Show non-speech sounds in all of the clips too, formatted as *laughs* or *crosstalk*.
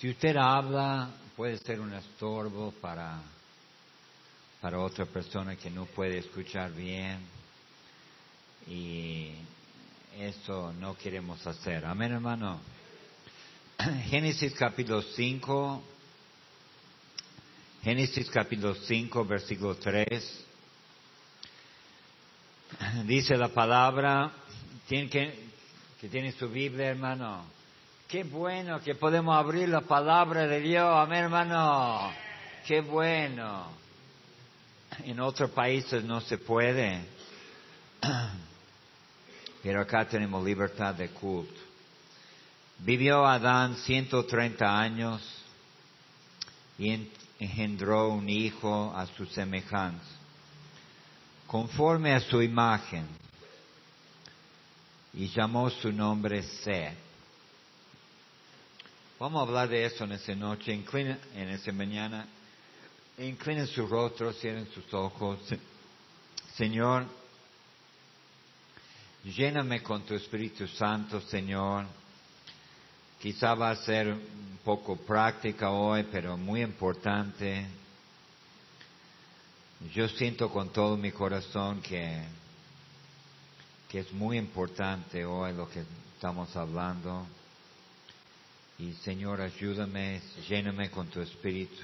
Si usted habla, puede ser un estorbo para, para otra persona que no puede escuchar bien. Y eso no queremos hacer. Amén, hermano. *clears throat* Génesis capítulo 5. Génesis capítulo 5, versículo 3. *clears throat* Dice la palabra, ¿tiene que, que tiene su Biblia, hermano? Qué bueno que podemos abrir la palabra de Dios, amén, hermano. Qué bueno. En otros países no se puede, *clears throat* pero acá tenemos libertad de culto. Vivió Adán 130 años y engendró un hijo a su semejanza, conforme a su imagen, y llamó su nombre Seth. Vamos a hablar de eso en esa noche, inclina, en esa mañana. Inclinen su rostro, cierren sus ojos. Señor, lléname con tu Espíritu Santo, Señor. Quizá va a ser un poco práctica hoy, pero muy importante. Yo siento con todo mi corazón que, que es muy importante hoy lo que estamos hablando. Y Señor, ayúdame, lléname con tu espíritu.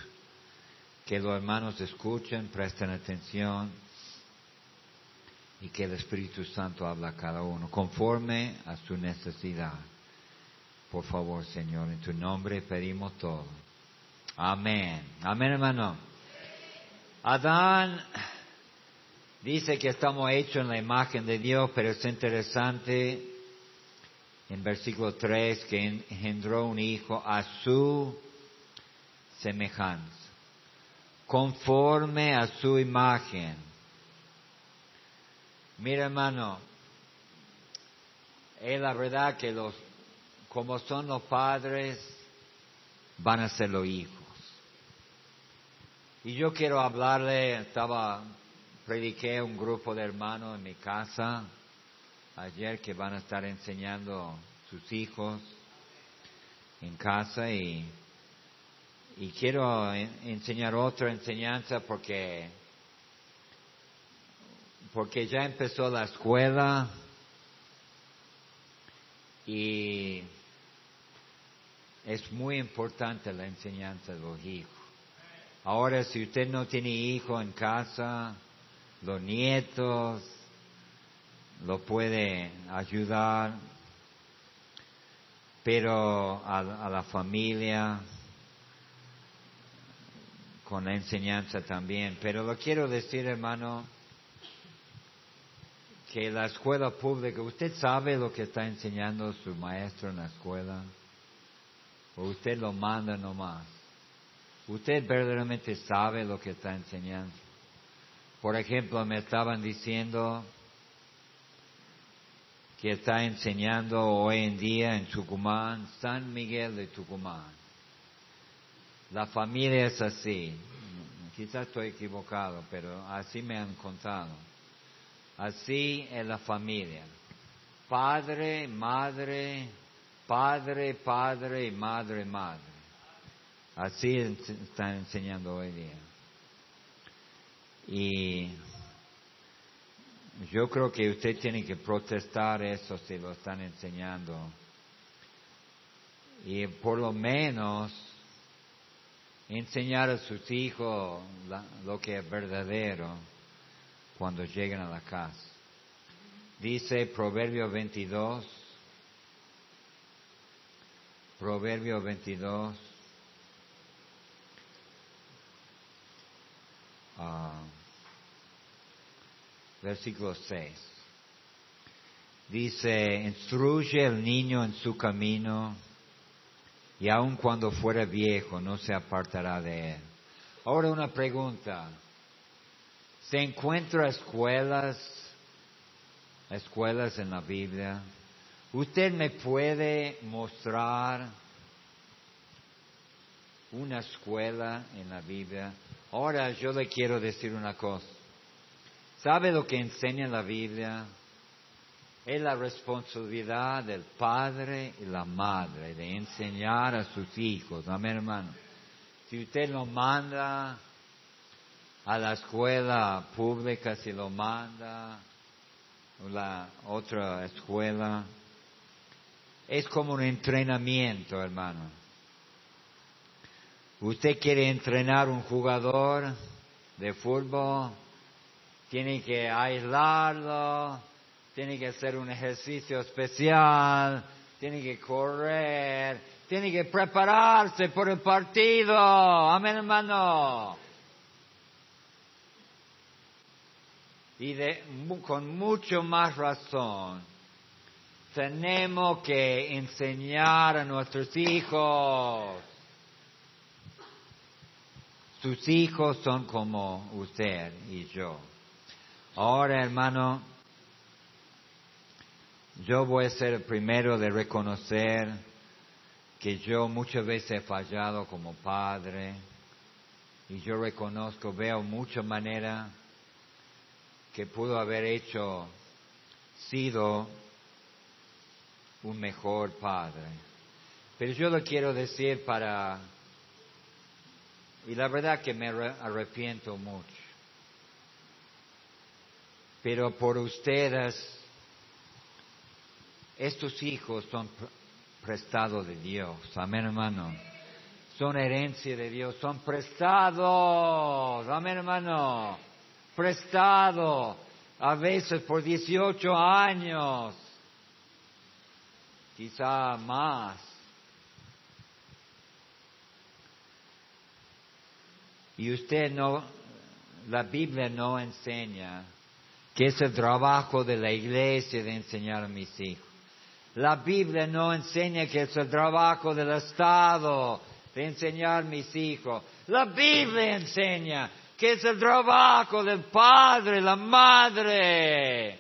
Que los hermanos escuchen, presten atención y que el Espíritu Santo habla a cada uno conforme a su necesidad. Por favor, Señor, en tu nombre pedimos todo. Amén. Amén, hermano. Adán dice que estamos hechos en la imagen de Dios, pero es interesante en versículo 3 que engendró un hijo a su semejanza, conforme a su imagen. Mira hermano, es la verdad que los, como son los padres, van a ser los hijos. Y yo quiero hablarle, estaba, prediqué un grupo de hermanos en mi casa, ayer que van a estar enseñando sus hijos en casa y, y quiero enseñar otra enseñanza porque porque ya empezó la escuela y es muy importante la enseñanza de los hijos. Ahora, si usted no tiene hijo en casa, los nietos, lo puede ayudar, pero a, la familia con la enseñanza también. Pero lo quiero decir, hermano, que la escuela pública, ¿usted sabe lo que está enseñando su maestro en la escuela? ¿O usted lo manda nomás? ¿Usted verdaderamente sabe lo que está enseñando? Por ejemplo, me estaban diciendo que está enseñando hoy en día en Tucumán, San Miguel de Tucumán. La familia es así. Quizás estoy equivocado, pero así me han contado. Así es la familia. Padre, madre, padre, padre madre, madre. Así está enseñando hoy día. Y yo creo que usted tiene que protestar eso si lo están enseñando. Y por lo menos enseñar a sus hijos lo que es verdadero cuando lleguen a la casa. Dice Proverbio 22, Proverbio 22, versículo 6. Dice, instruye el niño en su camino y aun cuando fuera viejo no se apartará de él. Ahora una pregunta. ¿Se encuentra escuelas, escuelas en la Biblia? ¿Usted me puede mostrar una escuela en la Biblia? Ahora yo le quiero decir una cosa. ¿Sabe lo que enseña la Biblia? Es la responsabilidad del padre y la madre de enseñar a sus hijos. Amén, hermano. Si usted lo manda a la escuela pública, si lo manda a la otra escuela, es como un entrenamiento, hermano. Usted quiere entrenar un jugador de fútbol, tiene que aislarlo, tiene que hacer un ejercicio especial, tiene que correr, tiene que prepararse por el partido. Amén, hermano. Y con mucho más razón, tenemos que enseñar a nuestros hijos. Sus hijos son como usted y yo. Ahora, hermano, yo voy a ser el primero de reconocer que yo muchas veces he fallado como padre y yo reconozco, veo muchas maneras que pudo haber hecho, sido un mejor padre. Pero yo lo quiero decir para, y la verdad que me arrepiento mucho. Pero por ustedes, estos hijos son prestados de Dios. Amén, hermano. Son herencia de Dios, son prestados. Amén, hermano. Prestado. A veces por 18 años. Quizá más. Y usted no, la Biblia no enseña que es el trabajo de la iglesia de enseñar a mis hijos. La Biblia no enseña que es el trabajo del Estado de enseñar a mis hijos. La Biblia enseña que es el trabajo del padre, la madre.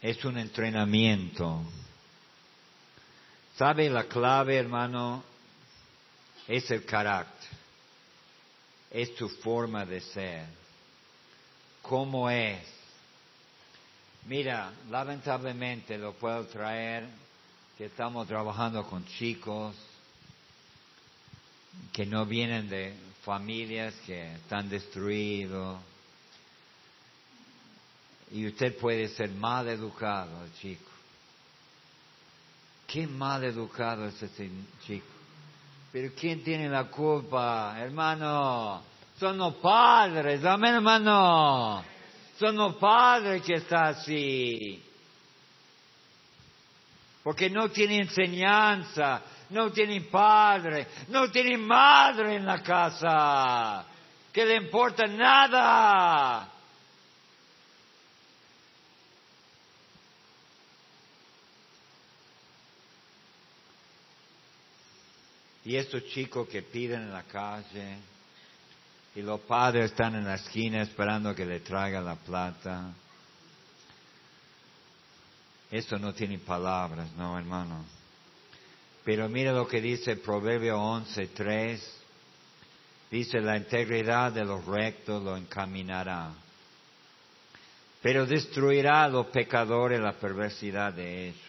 Es un entrenamiento. ¿Sabe la clave, hermano? Es el carácter. Es tu forma de ser cómo es. Mira, lamentablemente lo puedo traer que estamos trabajando con chicos que no vienen de familias que están destruidos. Y usted puede ser mal educado, chico. Qué mal educado es ese chico. Pero ¿quién tiene la culpa, hermano? Son los padres, amén hermano. Son los padres que está así. Porque no tienen enseñanza, no tienen padre, no tienen madre en la casa, que le importa nada. Y estos chicos que piden en la calle, y los padres están en la esquina esperando que le traiga la plata. Esto no tiene palabras, no, hermano. Pero mira lo que dice Proverbio 11.3. Dice, la integridad de los rectos lo encaminará, pero destruirá a los pecadores la perversidad de ellos.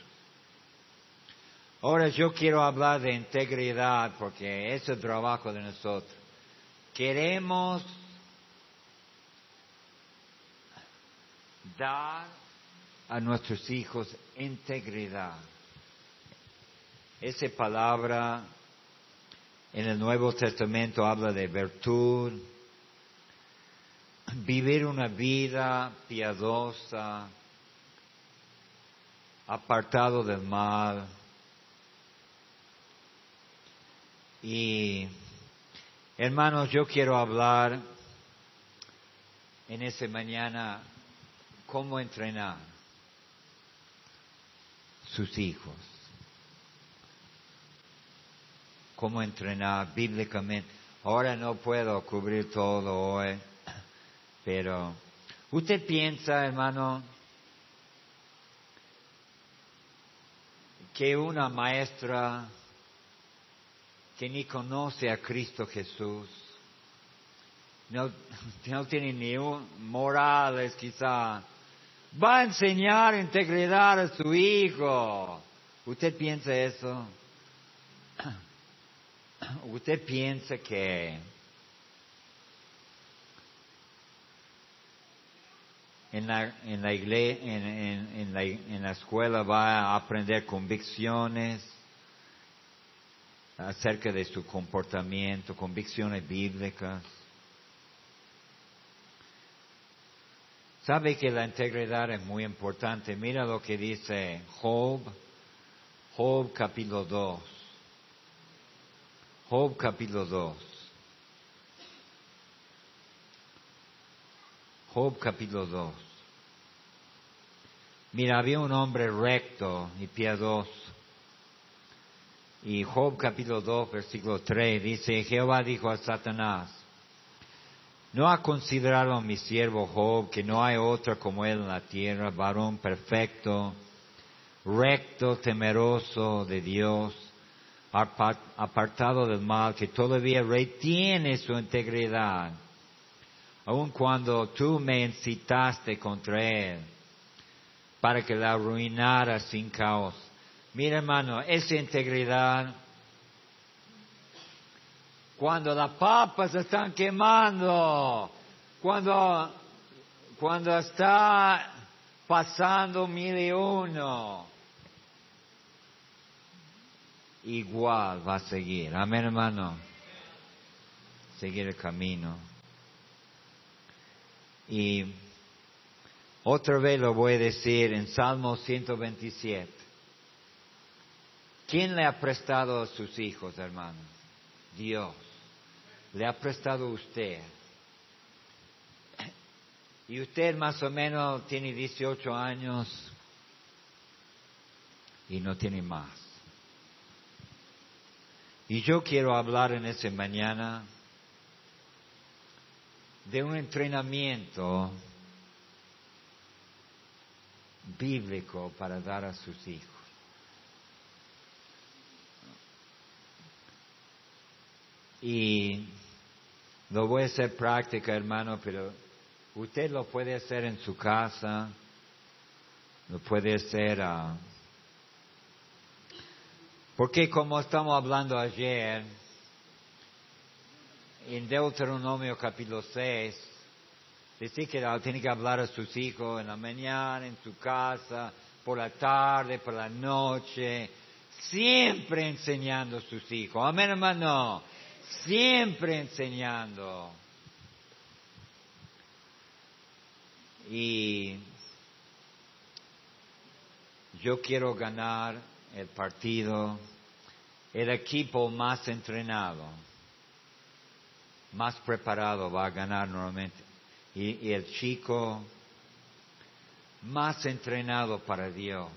Ahora yo quiero hablar de integridad porque es el trabajo de nosotros. Queremos dar a nuestros hijos integridad. Esa palabra en el Nuevo Testamento habla de virtud, vivir una vida piadosa, apartado del mal. Y Hermanos, yo quiero hablar en esta mañana cómo entrenar sus hijos, cómo entrenar bíblicamente. Ahora no puedo cubrir todo hoy, pero usted piensa, hermano, que una maestra que ni conoce a Cristo Jesús, no, *laughs* no tiene ni un, morales quizá, va a enseñar integridad a su hijo. ¿Usted piensa eso? *clears throat* ¿Usted piensa que en la, en la, iglesia, en, en, en, la, en la escuela va a aprender convicciones acerca de su comportamiento, convicciones bíblicas? Sabe que la integridad es muy importante. Mira lo que dice Job, Job capítulo 2. Job capítulo 2. Job capítulo 2. Mira, había un hombre recto y piadoso. Y Job capítulo 2, versículo 3 dice, Jehová dijo a Satanás, ¿No ha considerado mi siervo Job que no hay otro como él en la tierra, varón perfecto, recto, temeroso de Dios, apartado del mal, que todavía retiene su integridad, aun cuando tú me incitaste contra él, para que la arruinara sin caos? Mira hermano, esa integridad cuando las papas están quemando, cuando, cuando está pasando mil y uno, igual va a seguir. Amén, hermano. Seguir el camino. Y otra vez lo voy a decir en Salmo 127. ¿Quién le ha prestado a sus hijos, hermanos? Dios le ha prestado usted. Y usted más o menos tiene 18 años y no tiene más. Y yo quiero hablar en esa mañana de un entrenamiento bíblico para dar a sus hijos. Y lo voy a hacer práctica, hermano, pero usted lo puede hacer en su casa, lo puede hacer... a porque como estamos hablando ayer, en Deuteronomio capítulo 6, dice que tiene que hablar a sus hijos en la mañana, en su casa, por la tarde, por la noche, siempre enseñando a sus hijos. Amén, hermano siempre enseñando. Y yo quiero ganar el partido, el equipo más entrenado, más preparado va a ganar normalmente. Y, y el chico más entrenado para Dios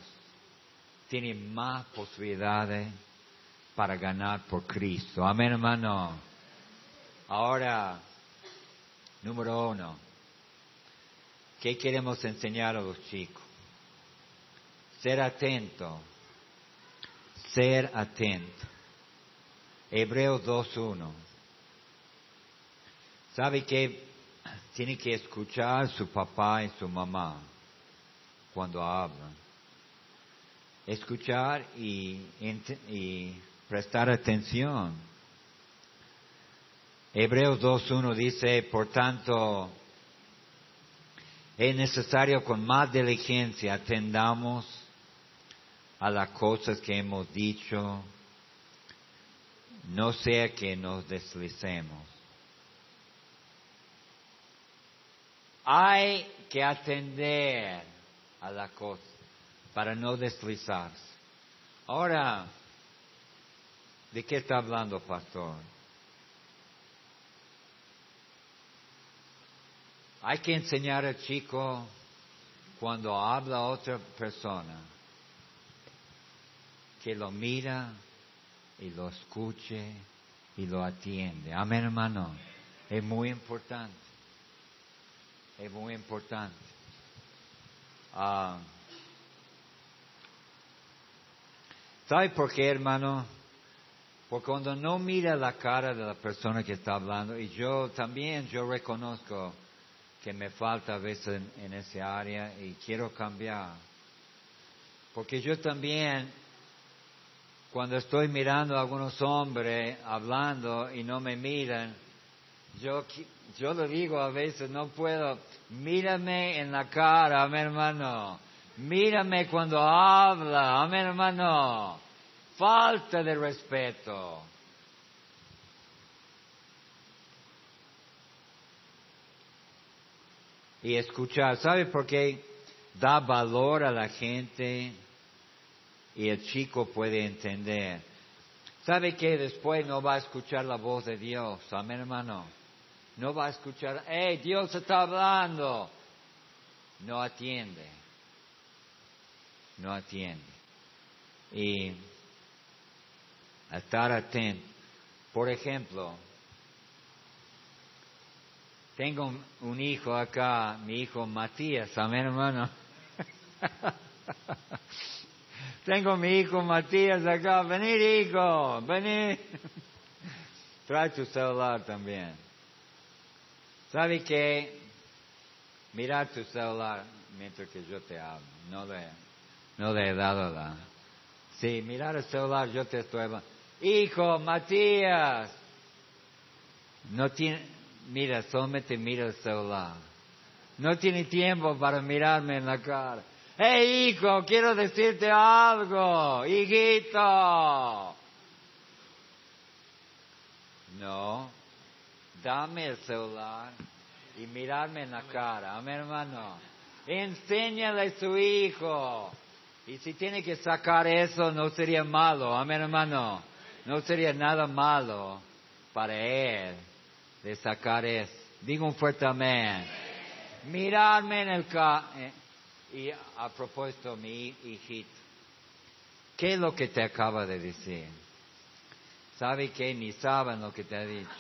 tiene más posibilidades para ganar por Cristo. Amén, hermano. Ahora, número uno, ¿qué queremos enseñar a los chicos? Ser atento, ser atento. Hebreos 2.1. ¿Sabe que tiene que escuchar su papá y su mamá cuando hablan? Escuchar y, y prestar atención. Hebreos 2.1 dice, por tanto, es necesario con más diligencia atendamos a las cosas que hemos dicho, no sea que nos deslicemos. Hay que atender a la cosa para no deslizarse. Ahora, ¿De qué está hablando, pastor? Hay que enseñar al chico cuando habla a otra persona que lo mira y lo escuche y lo atiende. Amén, hermano. Es muy importante. Es muy importante. Ah, ¿Sabe por qué, hermano? Porque cuando no mira la cara de la persona que está hablando, y yo también, yo reconozco que me falta a veces en, en esa área y quiero cambiar. Porque yo también, cuando estoy mirando a algunos hombres hablando y no me miran, yo, yo le digo a veces, no puedo, mírame en la cara, mi hermano. Mírame cuando habla, mi hermano. Falta de respeto. Y escuchar, ¿sabe por qué? Da valor a la gente y el chico puede entender. ¿Sabe que después no va a escuchar la voz de Dios? Amén, hermano. No va a escuchar, hey, Dios está hablando. No atiende. No atiende. Y estar atento. Por ejemplo, tengo un, hijo acá, mi hijo Matías, amén hermano. *laughs* tengo mi hijo Matías acá, venir hijo, venir. *laughs* Trae tu celular también. ¿Sabe qué? Mirar tu celular mientras que yo te hablo. No le, no le he dado la... Sí, mirar el celular, yo te estoy hablando. Hijo, Matías. No tiene, mira, solamente mira el celular. No tiene tiempo para mirarme en la cara. Hey, hijo, quiero decirte algo, hijito. No, dame el celular y mirarme en la cara, a mi hermano. Enséñale a su hijo. Y si tiene que sacar eso, no sería malo, a mi hermano. No sería nada malo para él de sacar eso. Digo un fuerte amén. Mirarme en el ca... eh, y a propósito, mi hijito, ¿qué es lo que te acaba de decir? ¿Sabe que ni saben lo que te ha dicho?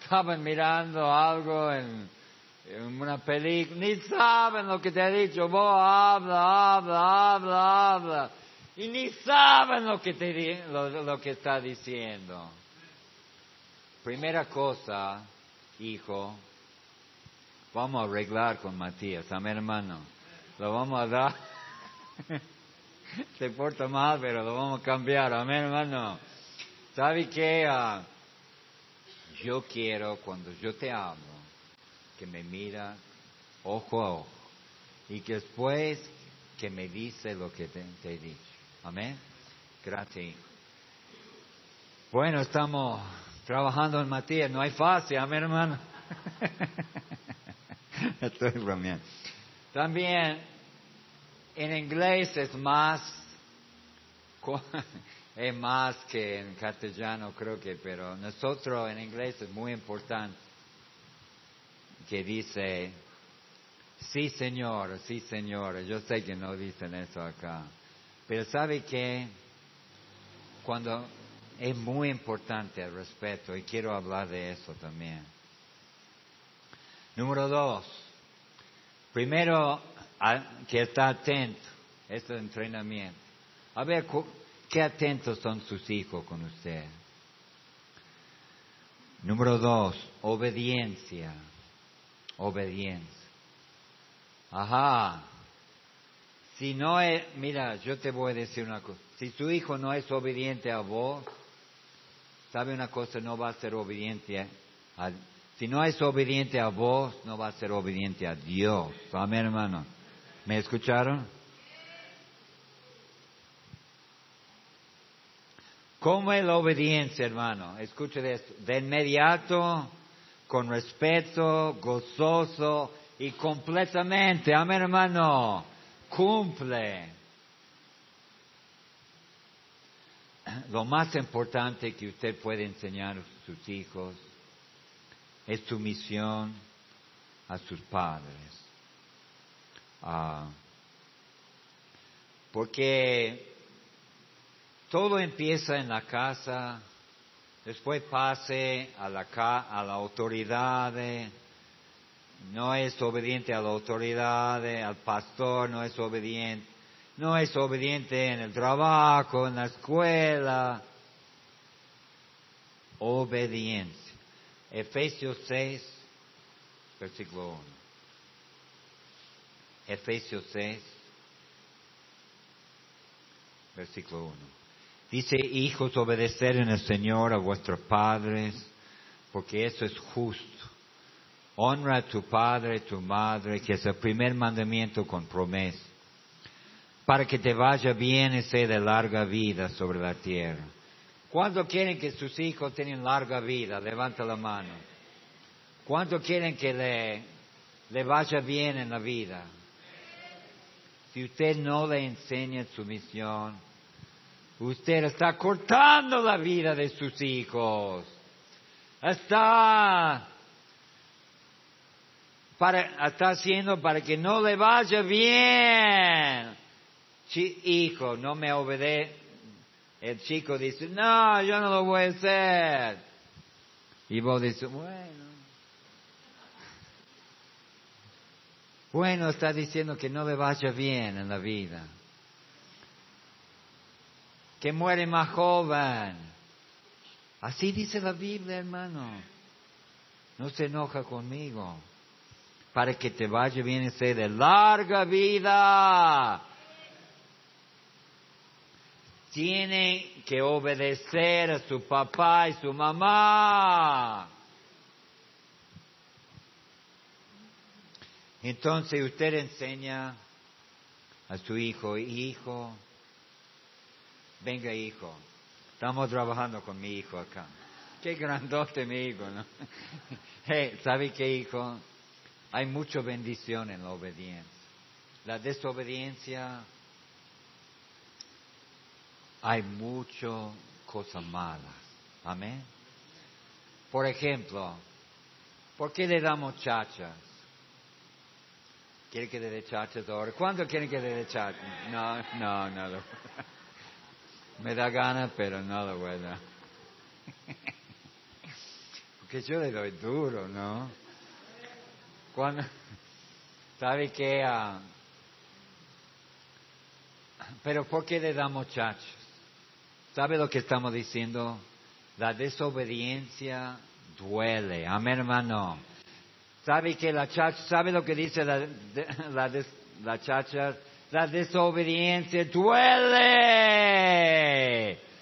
Estaban mirando algo en, en una película, ni saben lo que te ha dicho. Vos habla, habla, habla, habla. Y ni saben lo que, te, lo, lo que está diciendo. Primera cosa, hijo, vamos a arreglar con Matías, amén hermano. Lo vamos a dar. *laughs* Se porta mal, pero lo vamos a cambiar, amén hermano. ¿Sabe qué? Ah, yo quiero, cuando yo te hablo, que me mira ojo a ojo. Y que después que me dice lo que te, te he dicho. Amén. Gracias. Bueno, estamos trabajando en Matías. No hay fácil, amén, hermano. *laughs* Estoy bromeando. También en inglés es más, *laughs* es más que en castellano creo que, pero nosotros en inglés es muy importante que dice, sí señor, sí señora, yo sé que no dicen eso acá, pero sabe que cuando es muy importante el respeto y quiero hablar de eso también. Número dos, primero que está atento, este entrenamiento. A ver, ¿qué atentos son sus hijos con usted? Número dos, obediencia. Obediencia. Ajá. Si no es, mira, yo te voy a decir una cosa. Si su hijo no es obediente a vos, ¿sabe una cosa? No va a ser obediente a... Si no es obediente a vos, no va a ser obediente a Dios. Amén, hermano. ¿Me escucharon? ¿Cómo es la obediencia, hermano? Escuche esto. De inmediato, con respeto, gozoso y completamente. Amén, hermano. Cumple. Lo más importante que usted puede enseñar a sus hijos es su misión a sus padres. Ah, porque todo empieza en la casa, después pase a la, a la autoridad, no es obediente a la autoridad, eh, al pastor, no es obediente, no es obediente en el trabajo, en la escuela, obediencia. Efesios 6, versículo 1. Efesios 6, versículo 1. Dice, hijos, obedecer en el Señor a vuestros padres, porque eso es justo. Honra a tu padre tu madre, que es el primer mandamiento con promesa, para que te vaya bien y sea de larga vida sobre la tierra. ¿Cuánto quieren que sus hijos tengan larga vida? Levanta la mano. ¿Cuánto quieren que le, le vaya bien en la vida? Si usted no le enseña su misión, usted está cortando la vida de sus hijos. Está, para, está haciendo para que no le vaya bien. hijo, no me obedece. El chico dice, no, yo no lo voy a hacer. Y vos dices, bueno. Bueno, está diciendo que no le vaya bien en la vida. Que muere más joven. Así dice la Biblia, hermano. No se enoja conmigo. Para que te vaya bien y sea de larga vida. Tiene que obedecer a su papá y su mamá. Entonces usted enseña a su hijo, hijo, venga hijo, estamos trabajando con mi hijo acá. Qué grandote mi hijo, ¿no? *laughs* hey, ¿sabe qué hijo? Hay mucha bendición en la obediencia. La desobediencia, hay mucho cosas malas. Amén. Por ejemplo, ¿por qué le damos chachas? ¿Quiere que le dé chachas ahora? ¿Cuándo quieren que le dé chachas? No, no, no. Me da gana, pero no lo voy a dar. *laughs* Porque yo le doy duro, ¿no? Cuando, *laughs* ¿Sabe qué? Ah, pero ¿por qué le damos chachas? ¿Sabe lo que estamos diciendo? La desobediencia duele. Amén, hermano. ¿Sabe que la chacha, sabe lo que dice la, *laughs* la, la chacha? La desobediencia duele.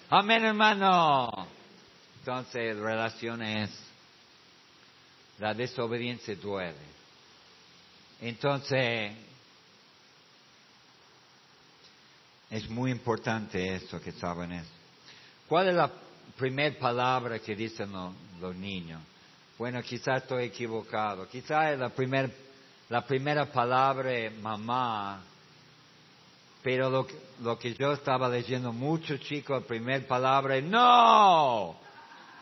Amén, hermano. Entonces, relaciones, la desobediencia duele. Entonces, es muy importante eso que saben eso. ¿Cuál es la primera palabra que dicen los niños? Bueno, quizás estoy equivocado. Quizás la, primer, la primera palabra es mamá, pero lo, lo, que yo estaba leyendo mucho, chicos, la primera palabra es no,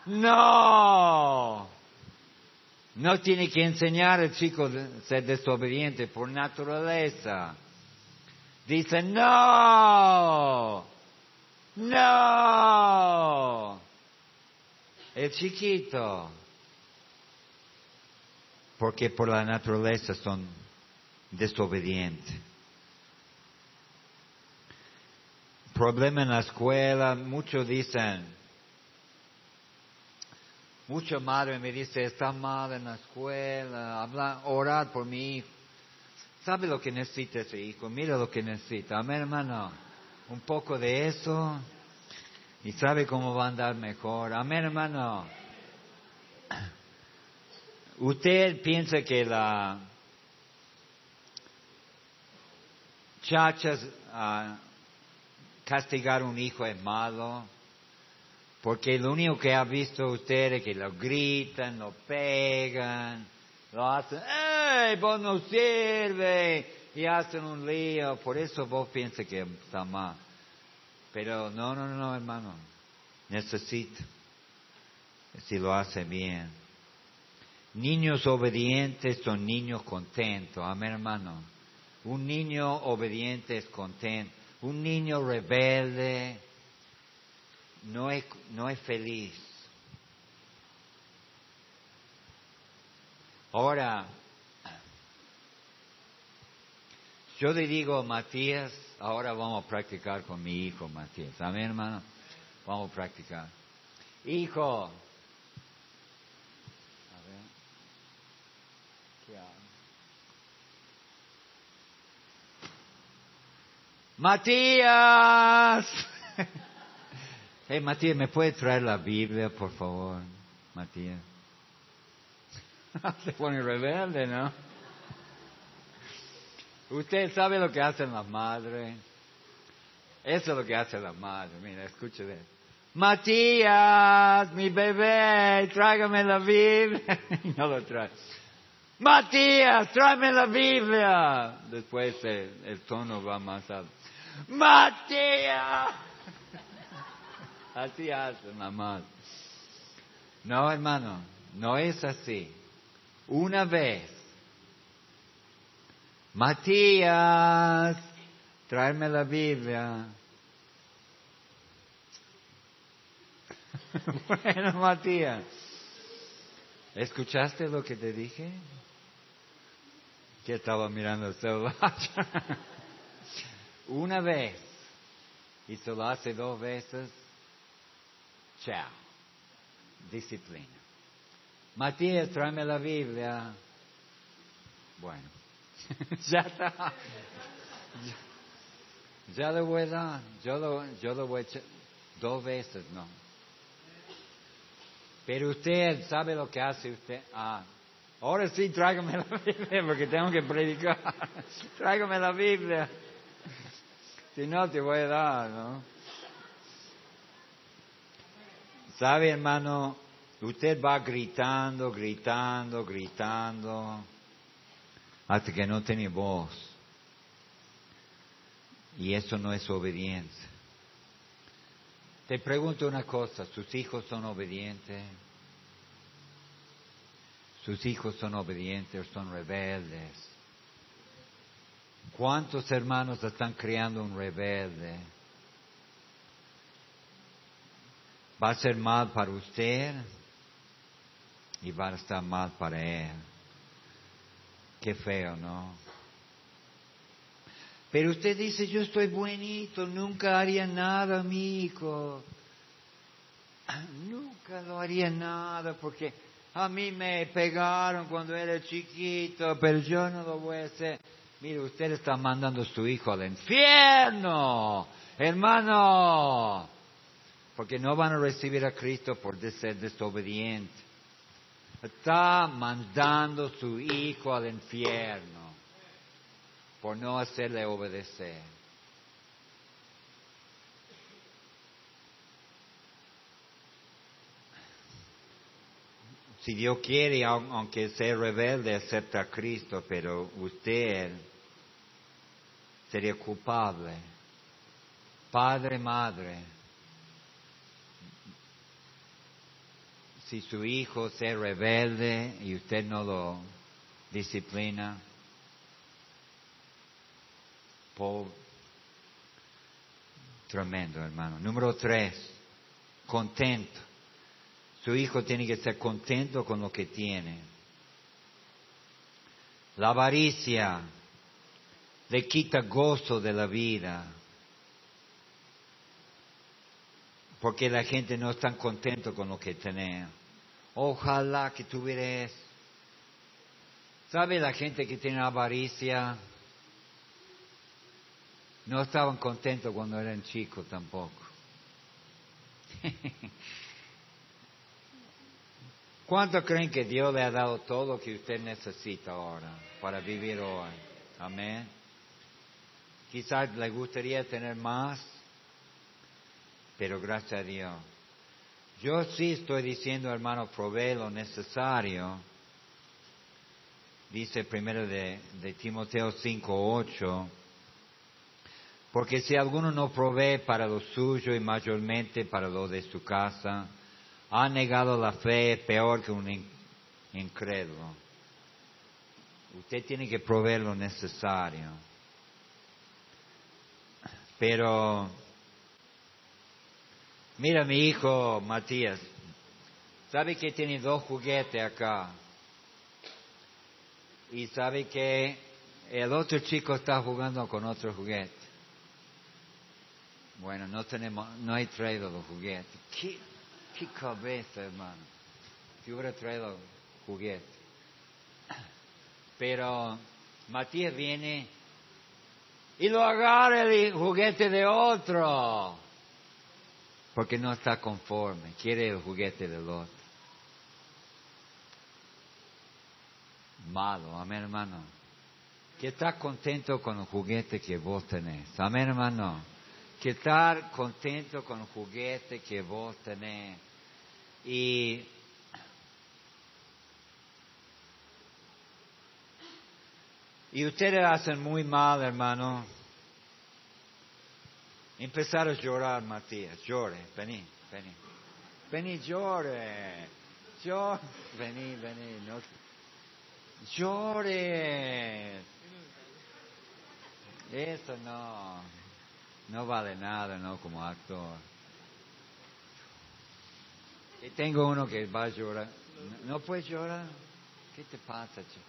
no. No tiene que enseñar al chico a ser desobediente por naturaleza. Dice no, no. El chiquito porque por la naturaleza son desobedientes. Problema en la escuela, muchos dicen, mucha madre me dice, está mal en la escuela, habla, orar por mi hijo. ¿Sabe lo que necesita ese hijo? Mira lo que necesita. Amén, hermano. Un poco de eso y sabe cómo va a andar mejor. Amén, hermano. ¿Usted piensa que la chachas uh, castigar a un hijo es malo? Porque lo único que ha visto usted es que lo gritan, lo pegan, lo hacen, ¡Ey, vos no sirve! Y hacen un lío, por eso vos piensas que está mal. Pero no, no, no, hermano. Necesita. Si lo hace bien. Niños obedientes son niños contentos. Amén, hermano. Un niño obediente es contento. Un niño rebelde no es, no es feliz. Ahora, yo le digo, Matías, ahora vamos a practicar con mi hijo Matías. Amén, hermano. Vamos a practicar. Hijo. Matías. *laughs* Hey, Matías, ¿me puede traer la Biblia, por favor? Matías. *laughs* Se pone rebelde, ¿no? Usted sabe lo que hacen las madres. Eso es lo que hace la madre. Mira, escuche de Matías, mi bebé, tráigame la Biblia. *laughs* y no lo trae. Matías, tráeme la Biblia. Después el, tono va más alto. Matías. Así hace la madre. No, hermano, no es así. Una vez. Matías, tráeme la Biblia. *laughs* bueno, Matías, ¿escuchaste lo que te dije? Que estaba mirando el celular. *laughs* Una vez, y se lo hace dos veces, chao, disciplina. Matías, tráeme la Biblia. Bueno, *laughs* ya está. Ya, lo voy a dar. Yo lo, yo lo voy a echar dos veces, no. Pero usted sabe lo que hace usted. Ah, ahora sí, tráigame la Biblia porque tengo que predicar. *laughs* tráigame la Biblia. Si no, te voy a dar, ¿no? ¿Sabe, hermano? Usted va gritando, gritando, gritando, hasta que no tiene voz. Y eso no es obediencia. Te pregunto una cosa, ¿sus hijos son obedientes? ¿Sus hijos son obedientes o son rebeldes? ¿Cuántos hermanos están criando un rebelde? Va a ser mal para usted y va a estar mal para él. Qué feo, ¿no? Pero usted dice, yo estoy buenito, nunca haría nada, mi hijo. *clears throat* Nunca lo haría nada porque a mí me pegaron cuando era chiquito, pero yo no lo voy a hacer. Mire, usted está mandando a su hijo al infierno, hermano, porque no van a recibir a Cristo por ser desobediente. Está mandando su hijo al infierno por no hacerle obedecer. Si Dios quiere, aunque sea rebelde, acepta a Cristo, pero usted sería culpable. Padre, madre, si su hijo se rebelde y usted no lo disciplina, Tremendo, hermano. Número tres, contento. Su hijo tiene que ser contento con lo que tiene. La avaricia le quita gozo de la vida. Porque la gente no está contento con lo que tiene. Ojalá que tuviera eso. ¿Sabe la gente que tiene avaricia? No estaban contentos cuando eran chicos tampoco. *laughs* ¿Cuánto creen que Dios le ha dado todo lo que usted necesita ahora para vivir hoy? Amén. Quizás le gustaría tener más, pero gracias a Dios. Yo sí estoy diciendo, hermano, provee lo necesario. Dice primero de, de Timoteo 5, 8 porque si alguno no provee para lo suyo y mayormente para lo de su casa, ha negado la fe peor que un incrédulo. Usted tiene que proveer lo necesario. Pero, mira mi hijo Matías, sabe que tiene dos juguetes acá. Y sabe que el otro chico está jugando con otro juguete. Bueno, no tenemos, no hay traído los juguetes. ¿Qué, qué cabeza, hermano? Si hubiera traído juguetes. Pero Matías viene y lo agarra el juguete de otro. Porque no está conforme, quiere el juguete del otro. Malo, amén hermano. Que está contento con el juguete que vos tenés. Amén hermano. Que estar contento con el juguete que vos tenés. Y Y ustedes hacen muy mal, hermano. Empezar a llorar, Matías. Llore, vení, vení. Vení, llore. Llore. Vení, vení. No. Llore. Eso no. No vale nada, ¿no? Como actor. Y tengo uno que va a llorar. ¿No, no puedes llorar? ¿Qué te pasa, chico?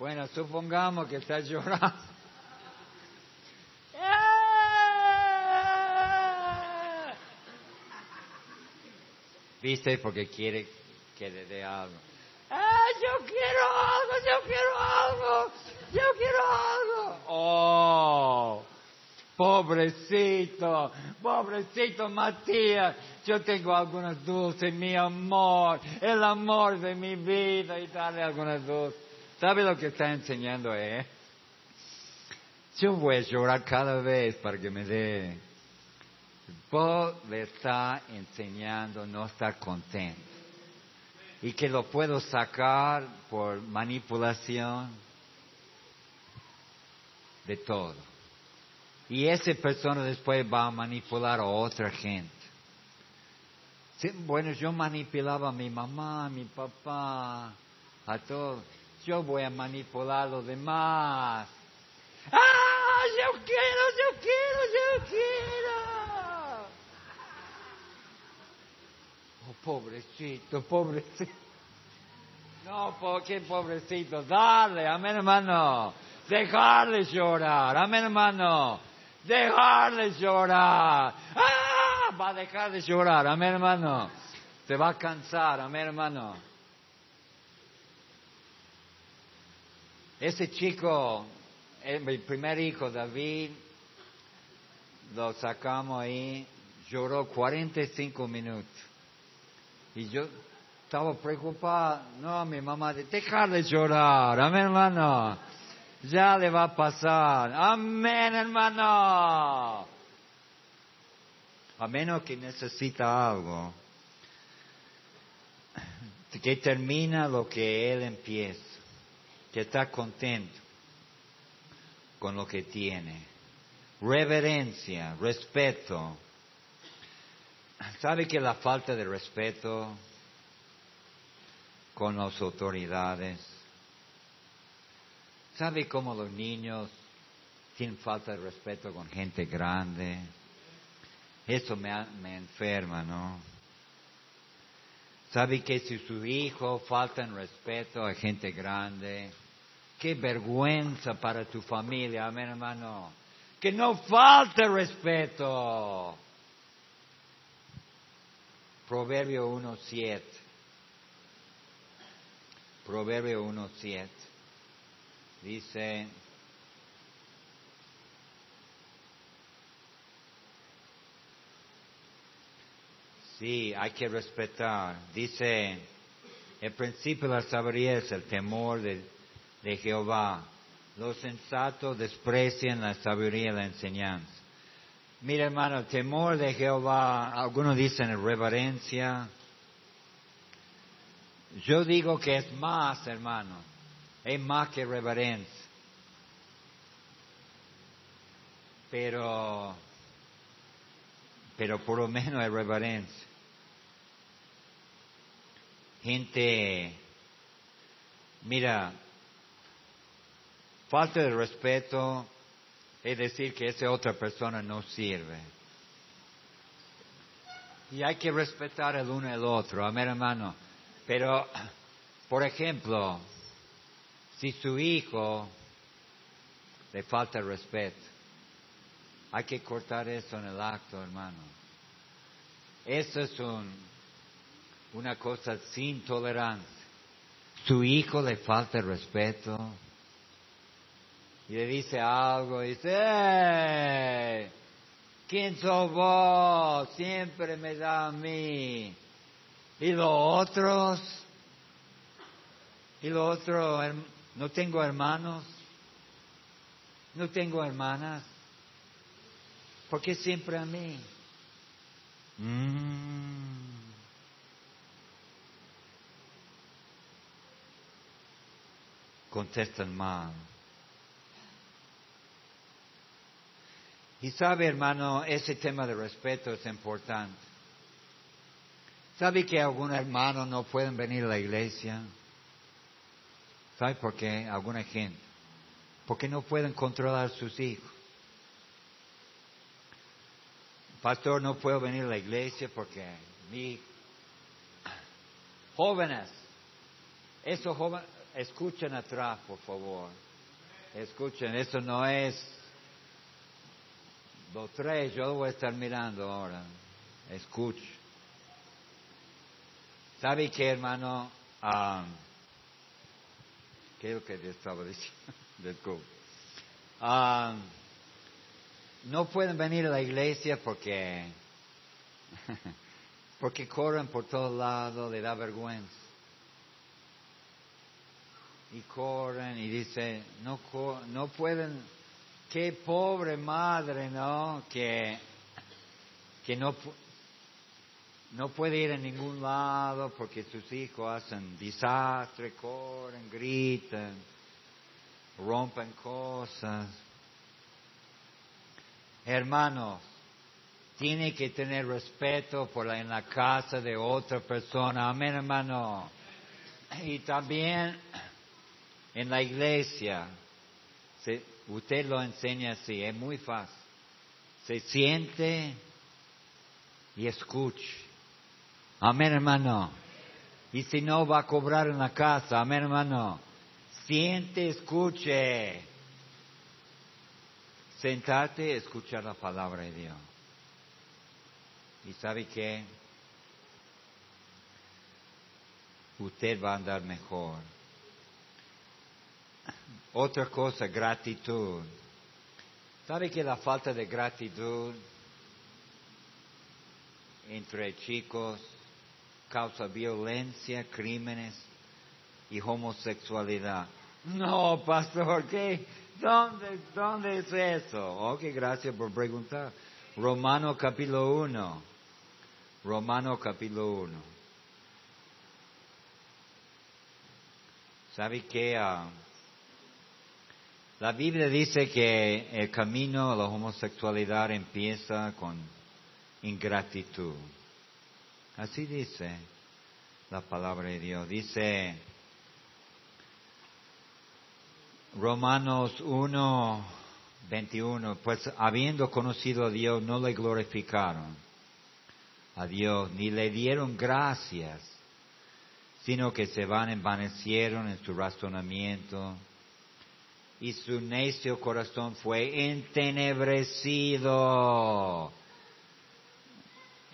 Bueno, supongamos que está *laughs* llorando. ¿Viste? Porque quiere que le dé algo. ¡Ah, yo quiero algo! ¡Yo quiero algo! ¡Yo quiero algo! ¡Oh! Pobrecito, pobrecito Matías, yo tengo algunas dulces, mi amor, el amor de mi vida y darle algunas dulces. ¿Sabe lo que está enseñando, eh? Yo voy a llorar cada vez para que me dé. Vos le está enseñando no estar contento. Y que lo puedo sacar por manipulación de todo. Y esa persona después va a manipular a otra gente. bueno, yo manipulaba a mi mamá, a mi papá, a todos yo voy a manipular a los demás. ¡Ah! Yo quiero, yo quiero, yo quiero. Oh, pobrecito, pobrecito. No, qué pobrecito. Dale, amén, hermano. Dejarle llorar, amén, hermano. Dejarle llorar. ¡Ah! Va a dejar de llorar, amén, hermano. Se va a cansar, amén, hermano. Ese chico, mi primer hijo, David, lo sacamos ahí, lloró 45 minutos. Y yo estaba preocupado, no, mi mamá, dejarle llorar, amén hermano, ya le va a pasar, amén hermano. A menos que necesita algo, que termina lo que él empieza que está contento con lo que tiene. Reverencia, respeto. ¿Sabe que la falta de respeto con las autoridades? ¿Sabe cómo los niños tienen falta de respeto con gente grande? Eso me, me enferma, ¿no? ¿Sabe que si su hijo falta en respeto a gente grande, qué vergüenza para tu familia, amén hermano? Que no falte respeto. Proverbio 1.7. Proverbio 1.7. Dice, Sí, hay que respetar. Dice, el principio de la sabiduría es el temor de, Jehová. Los sensatos desprecian la sabiduría y la enseñanza. Mira, hermano, temor de Jehová, algunos dicen reverencia. Yo digo que es más, hermano. Es más que reverencia. Pero, pero por lo menos es reverencia gente, mira, falta de respeto es decir que esa otra persona no sirve. Y hay que respetar el uno el otro, amén hermano. Pero, por ejemplo, si su hijo le falta respeto, hay que cortar eso en el acto, hermano. Eso es un, una cosa sin tolerancia. Su hijo le falta respeto. Y le dice algo, y dice, ¡Eh! ¿Quién sos vos? Siempre me da a mí. Y los otros, y los otros, no tengo hermanos, no tengo hermanas, ¿por qué siempre a mí? Mm. Contestan mal. Y sabe, hermano, ese tema de respeto es importante. ¿Sabe que algunos hermanos no pueden venir a la iglesia? ¿Sabe por qué? Alguna gente. Porque no pueden controlar sus hijos. Pastor, no puedo venir a la iglesia porque mi jóvenes, esos jóvenes, escuchen atrás, por favor. Escuchen, eso no es los tres, yo voy a estar mirando ahora. Escuche. ¿Sabe qué, hermano? Um, ¿Qué es lo que estaba diciendo? *laughs* Um, no pueden venir a la iglesia porque, *laughs* porque corren por todos lados, le da vergüenza. Y corren y dicen, no, no pueden, qué pobre madre, ¿no? Que, que no, no puede ir a ningún lado porque sus hijos hacen desastre, corren, gritan, rompen cosas. Hermanos, tiene que tener respeto por la, en la casa de otra persona. Amén, hermano. Y también en la iglesia, usted lo enseña así, es muy fácil. Se siente y escuche. Amén, hermano. Y si no va a cobrar en la casa, amén, hermano. Siente, escuche. Sentarte y escuchar la palabra de Dios. ¿Y sabe qué? Usted va a andar mejor. Otra cosa, gratitud. ¿Sabe que la falta de gratitud entre chicos causa violencia, crímenes y homosexualidad? No, pastor, ¿qué? ¿Dónde, ¿Dónde es eso? Ok, gracias por preguntar. Romano capítulo 1. Romano capítulo 1. ¿Sabe qué? Ah, la Biblia dice que el camino a la homosexualidad empieza con ingratitud. Así dice la palabra de Dios. Dice Romanos 1, 21, pues habiendo conocido a Dios no le glorificaron a Dios ni le dieron gracias, sino que se van envanecieron en su razonamiento y su necio corazón fue entenebrecido.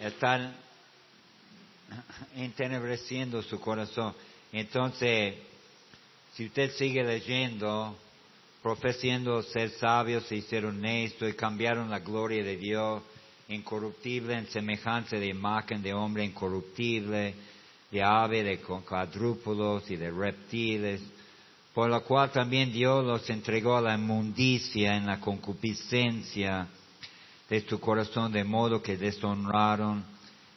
Están entenebreciendo su corazón. Entonces, si usted sigue leyendo, profesiendo ser sabios, se hicieron necios y cambiaron la gloria de Dios incorruptible en semejanza de imagen de hombre incorruptible, de ave, de cuadrúpulos y de reptiles, por lo cual también Dios los entregó a la inmundicia en la concupiscencia de su corazón, de modo que deshonraron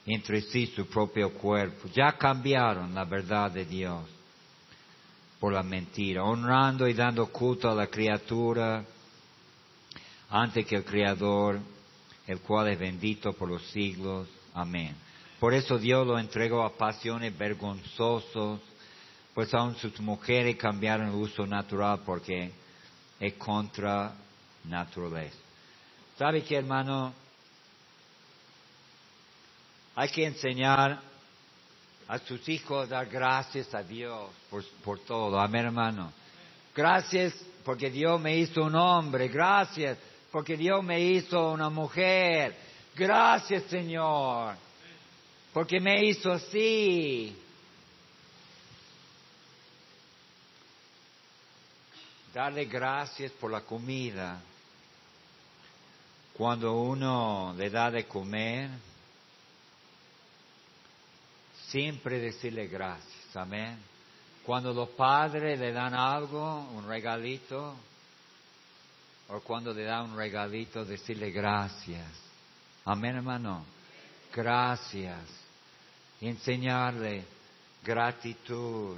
entre sí su propio cuerpo. Ya cambiaron la verdad de Dios por la mentira, honrando y dando culto a la criatura antes que el Creador, el cual es bendito por los siglos. Amén. Por eso Dios lo entregó a pasiones vergonzosas, pues aún sus mujeres cambiaron el uso natural porque es contra naturaleza. ¿Sabe qué, hermano? Hay que enseñar a sus hijos dar gracias a Dios por, todo. Amén, hermano. Gracias porque Dios me hizo un hombre. Gracias porque Dios me hizo una mujer. Gracias, Señor. Porque me hizo así. Darle gracias por la comida. Cuando uno le da de comer, siempre decirle gracias, amén. Cuando los padres le dan algo, un regalito, o cuando le dan un regalito, decirle gracias. Amén, hermano. Gracias. Enseñarle gratitud.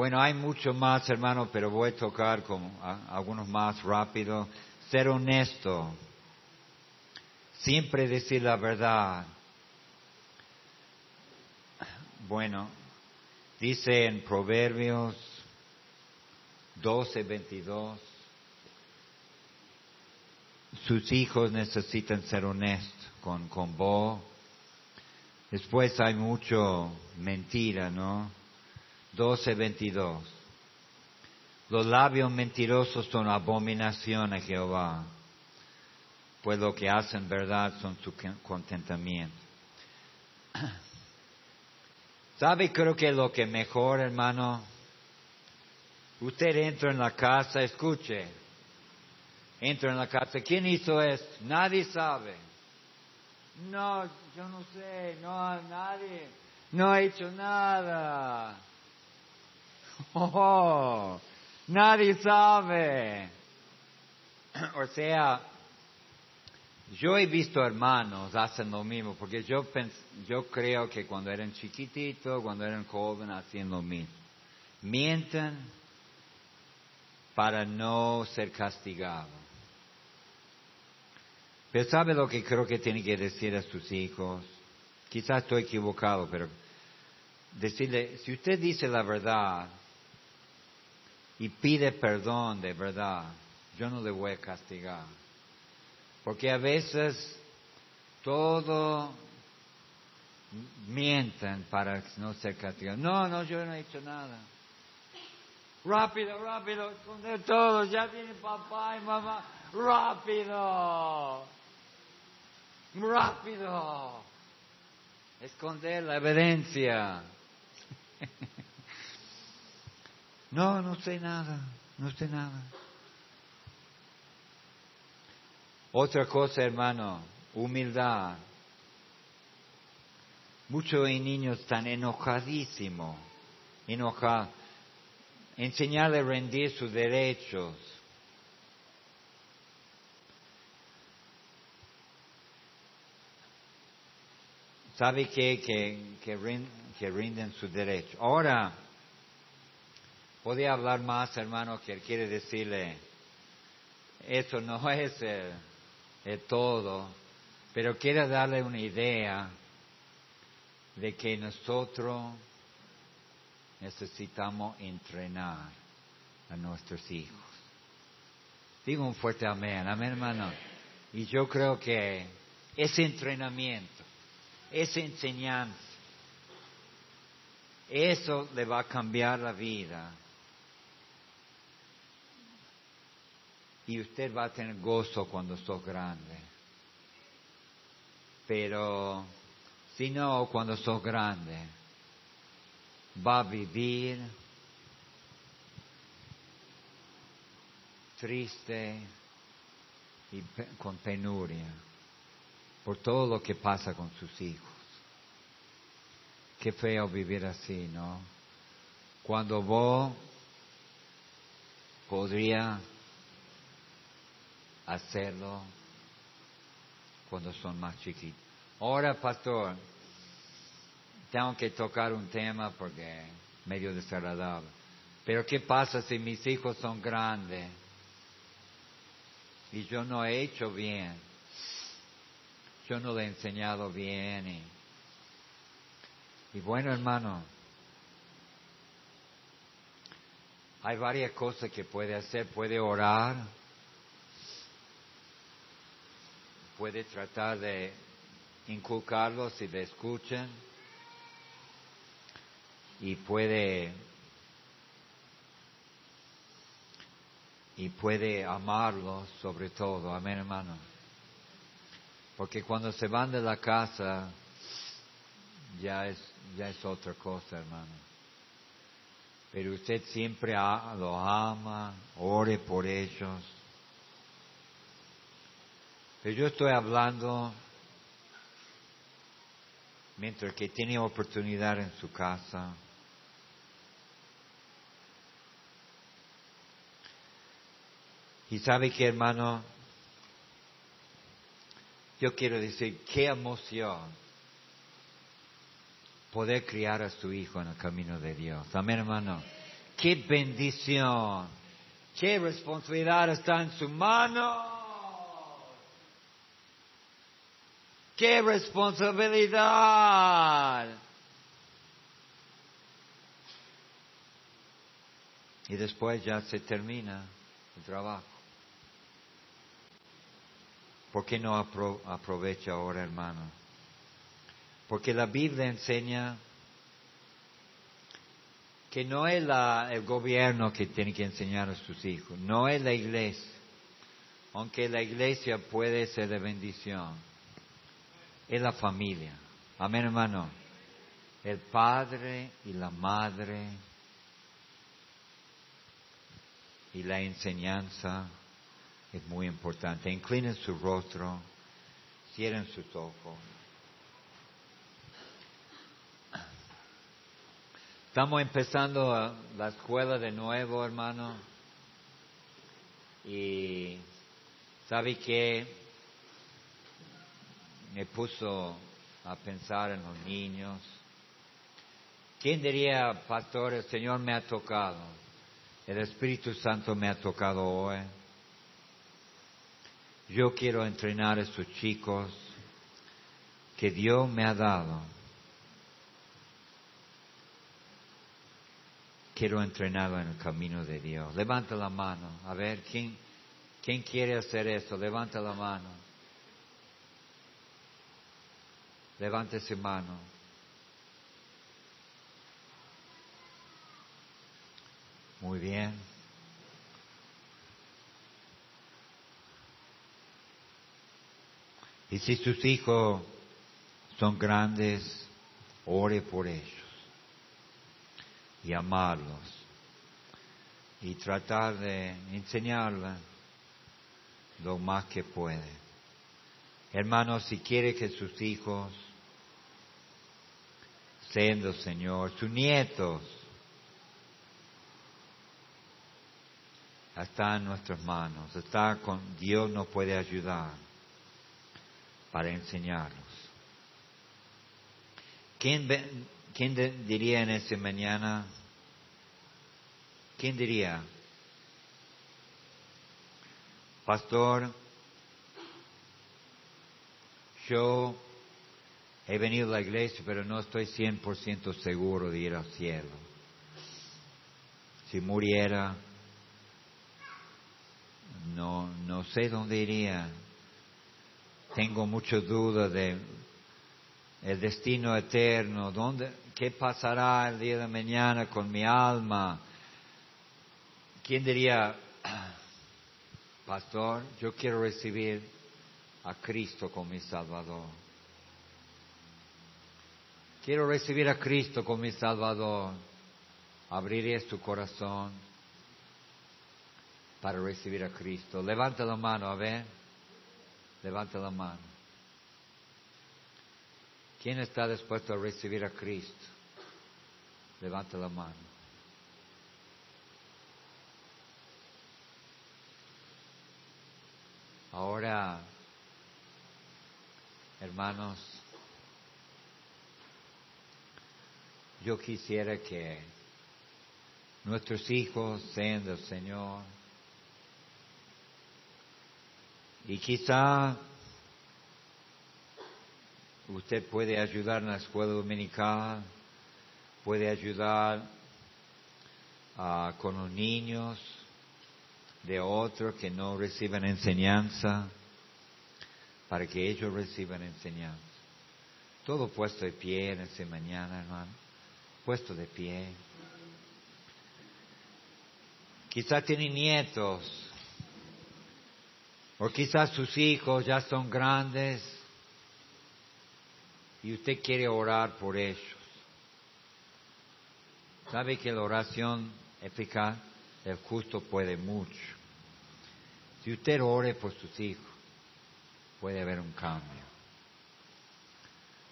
Bueno, hay mucho más, hermano, pero voy a tocar con algunos más rápido. Ser honesto. Siempre decir la verdad. Bueno, dice en Proverbios 12, 22, sus hijos necesitan ser honestos con, con vos. Después hay mucho mentira, ¿no? 12, 22. Los labios mentirosos son abominación a Jehová, pues lo que hacen verdad son su contentamiento. *clears throat* ¿Sabe? Creo que lo que mejor, hermano, usted entra en la casa, escuche, entra en la casa, ¿quién hizo esto? Nadie sabe. No, yo no sé, no, nadie, no ha hecho nada. Oh, nadie sabe. O sea, yo he visto hermanos hacen lo mismo, porque yo, yo creo que cuando eran chiquititos, cuando eran jóvenes, hacían lo mismo. Mienten para no ser castigados. Pero ¿sabe lo que creo que tiene que decir a sus hijos? Quizás estoy equivocado, pero decirle, si usted dice la verdad y pide perdón de verdad, yo no le voy a castigar. Porque a veces todo mienten para no ser castigados. No, no, yo no he hecho nada. Rápido, rápido, esconder todo, ya viene papá y mamá. Rápido, rápido. Esconder la evidencia. *laughs* no, no sé nada, no sé nada. Otra cosa, hermano, humildad. Muchos niños están enojadísimos, enojados. Enseñarle a rendir sus derechos. ¿Sabe qué? Que, que, rinden, sus derechos. Ahora, podía hablar más, hermano, que quiere decirle, eso no *laughs* es el es todo, pero quiero darle una idea de que nosotros necesitamos entrenar a nuestros hijos. Digo un fuerte amén, amén hermano. Y yo creo que ese entrenamiento, esa enseñanza, eso le va a cambiar la vida y usted va a tener gozo cuando sos grande. Pero si no, cuando sos grande, va a vivir triste y con penuria por todo lo que pasa con sus hijos. Qué feo vivir así, ¿no? Cuando vos podría hacerlo cuando son más chiquitos. Ahora, pastor, tengo que tocar un tema porque medio desagradable. Pero ¿qué pasa si mis hijos son grandes y yo no he hecho bien? Yo no le he enseñado bien y, y bueno, hermano, hay varias cosas que puede hacer. Puede orar puede tratar de inculcarlos si le escuchan y puede y puede amarlos sobre todo, amén hermano. Porque cuando se van de la casa ya es ya es otra cosa, hermano. pero usted siempre lo ama, ore por ellos. Pero yo estoy hablando mientras que tiene oportunidad en su casa. Y sabe que hermano, yo quiero decir, qué emoción poder criar a su hijo en el camino de Dios. Amén, hermano. Qué bendición. Qué responsabilidad está en su mano. ¡Qué responsabilidad! Y después ya se termina el trabajo. ¿Por qué no aprovecha ahora, hermano? Porque la Biblia enseña que no es el gobierno que tiene que enseñar a sus hijos, no es la iglesia, aunque la iglesia puede ser de bendición es la familia. Amén, hermano. El padre y la madre y la enseñanza es muy importante. Inclinen su rostro, cierren su toco. Estamos empezando la escuela de nuevo, hermano. Y sabe que me puso a pensar en los niños. ¿Quién diría, pastor, el Señor me ha tocado? El Espíritu Santo me ha tocado hoy. Yo quiero entrenar a estos chicos que Dios me ha dado. Quiero entrenarlo en el camino de Dios. Levanta la mano. A ver, ¿quién, quién quiere hacer eso? Levanta la mano. Levante su mano. Muy bien. Y si sus hijos son grandes, ore por ellos y amarlos y tratar de enseñarles lo más que puede. Hermanos, si quiere que sus hijos siendo Señor, sus nietos. Está en nuestras manos, está con Dios nos puede ayudar para enseñarlos. ¿Quién, quién diría en ese mañana? ¿Quién diría? Pastor, yo He venido a la iglesia, pero no estoy 100% seguro de ir al cielo. Si muriera, no, no sé dónde iría. Tengo muchas dudas de el destino eterno, dónde, qué pasará el día de mañana con mi alma. ¿Quién diría, pastor, yo quiero recibir a Cristo como mi Salvador? Quiero recibir a Cristo como mi Salvador. Abrirías tu corazón para recibir a Cristo. Levanta la mano, a ver. Levanta la mano. ¿Quién está dispuesto a recibir a Cristo? Levanta la mano. Ahora, hermanos, yo quisiera que nuestros hijos sean del Señor. Y quizá usted puede ayudar en la escuela dominical, puede ayudar ah, con los niños de otros que no reciben enseñanza, para que ellos reciban enseñanza. Todo puesto de pie en esta mañana, hermano puesto de pie. Quizá tiene nietos, o quizás sus hijos ya son grandes y usted quiere orar por ellos. Sabe que la oración eficaz, el justo puede mucho. Si usted ore por sus hijos, puede haber un cambio.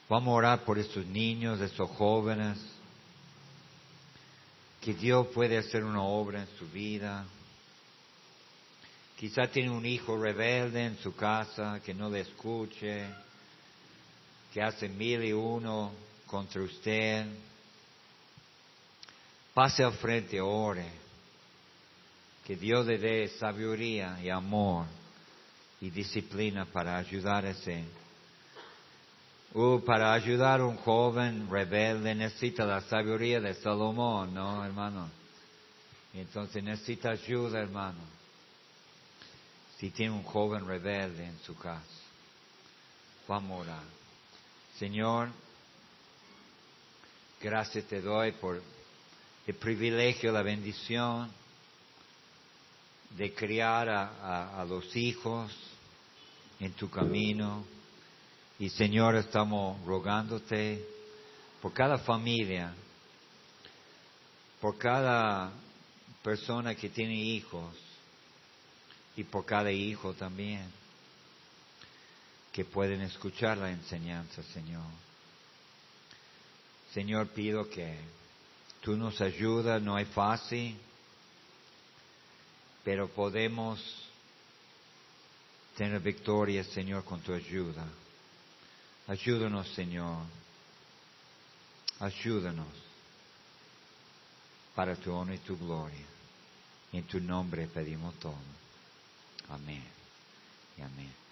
Vamos a orar por estos niños, estos jóvenes, que Dios puede hacer una obra en su vida. Quizá tiene un hijo rebelde en su casa que no le escuche, que hace mil y uno contra usted. Pase al frente, ore. Que Dios le dé sabiduría y amor y disciplina para ayudar a ese. Uh, para ayudar a un joven rebelde necesita la sabiduría de Salomón, ¿no, hermano? Entonces necesita ayuda, hermano. Si tiene un joven rebelde en su casa, vamos a orar. Señor, gracias te doy por el privilegio, la bendición de criar a, los hijos en tu camino. Y Señor, estamos rogándote por cada familia, por cada persona que tiene hijos y por cada hijo también, que pueden escuchar la enseñanza, Señor. Señor, pido que tú nos ayudas, no es fácil pero podemos tener victoria, Señor, con tu ayuda. Ayúdanos, Señor. Ayúdanos para tu honor y tu gloria. En tu nombre pedimos todo. Amén y amén.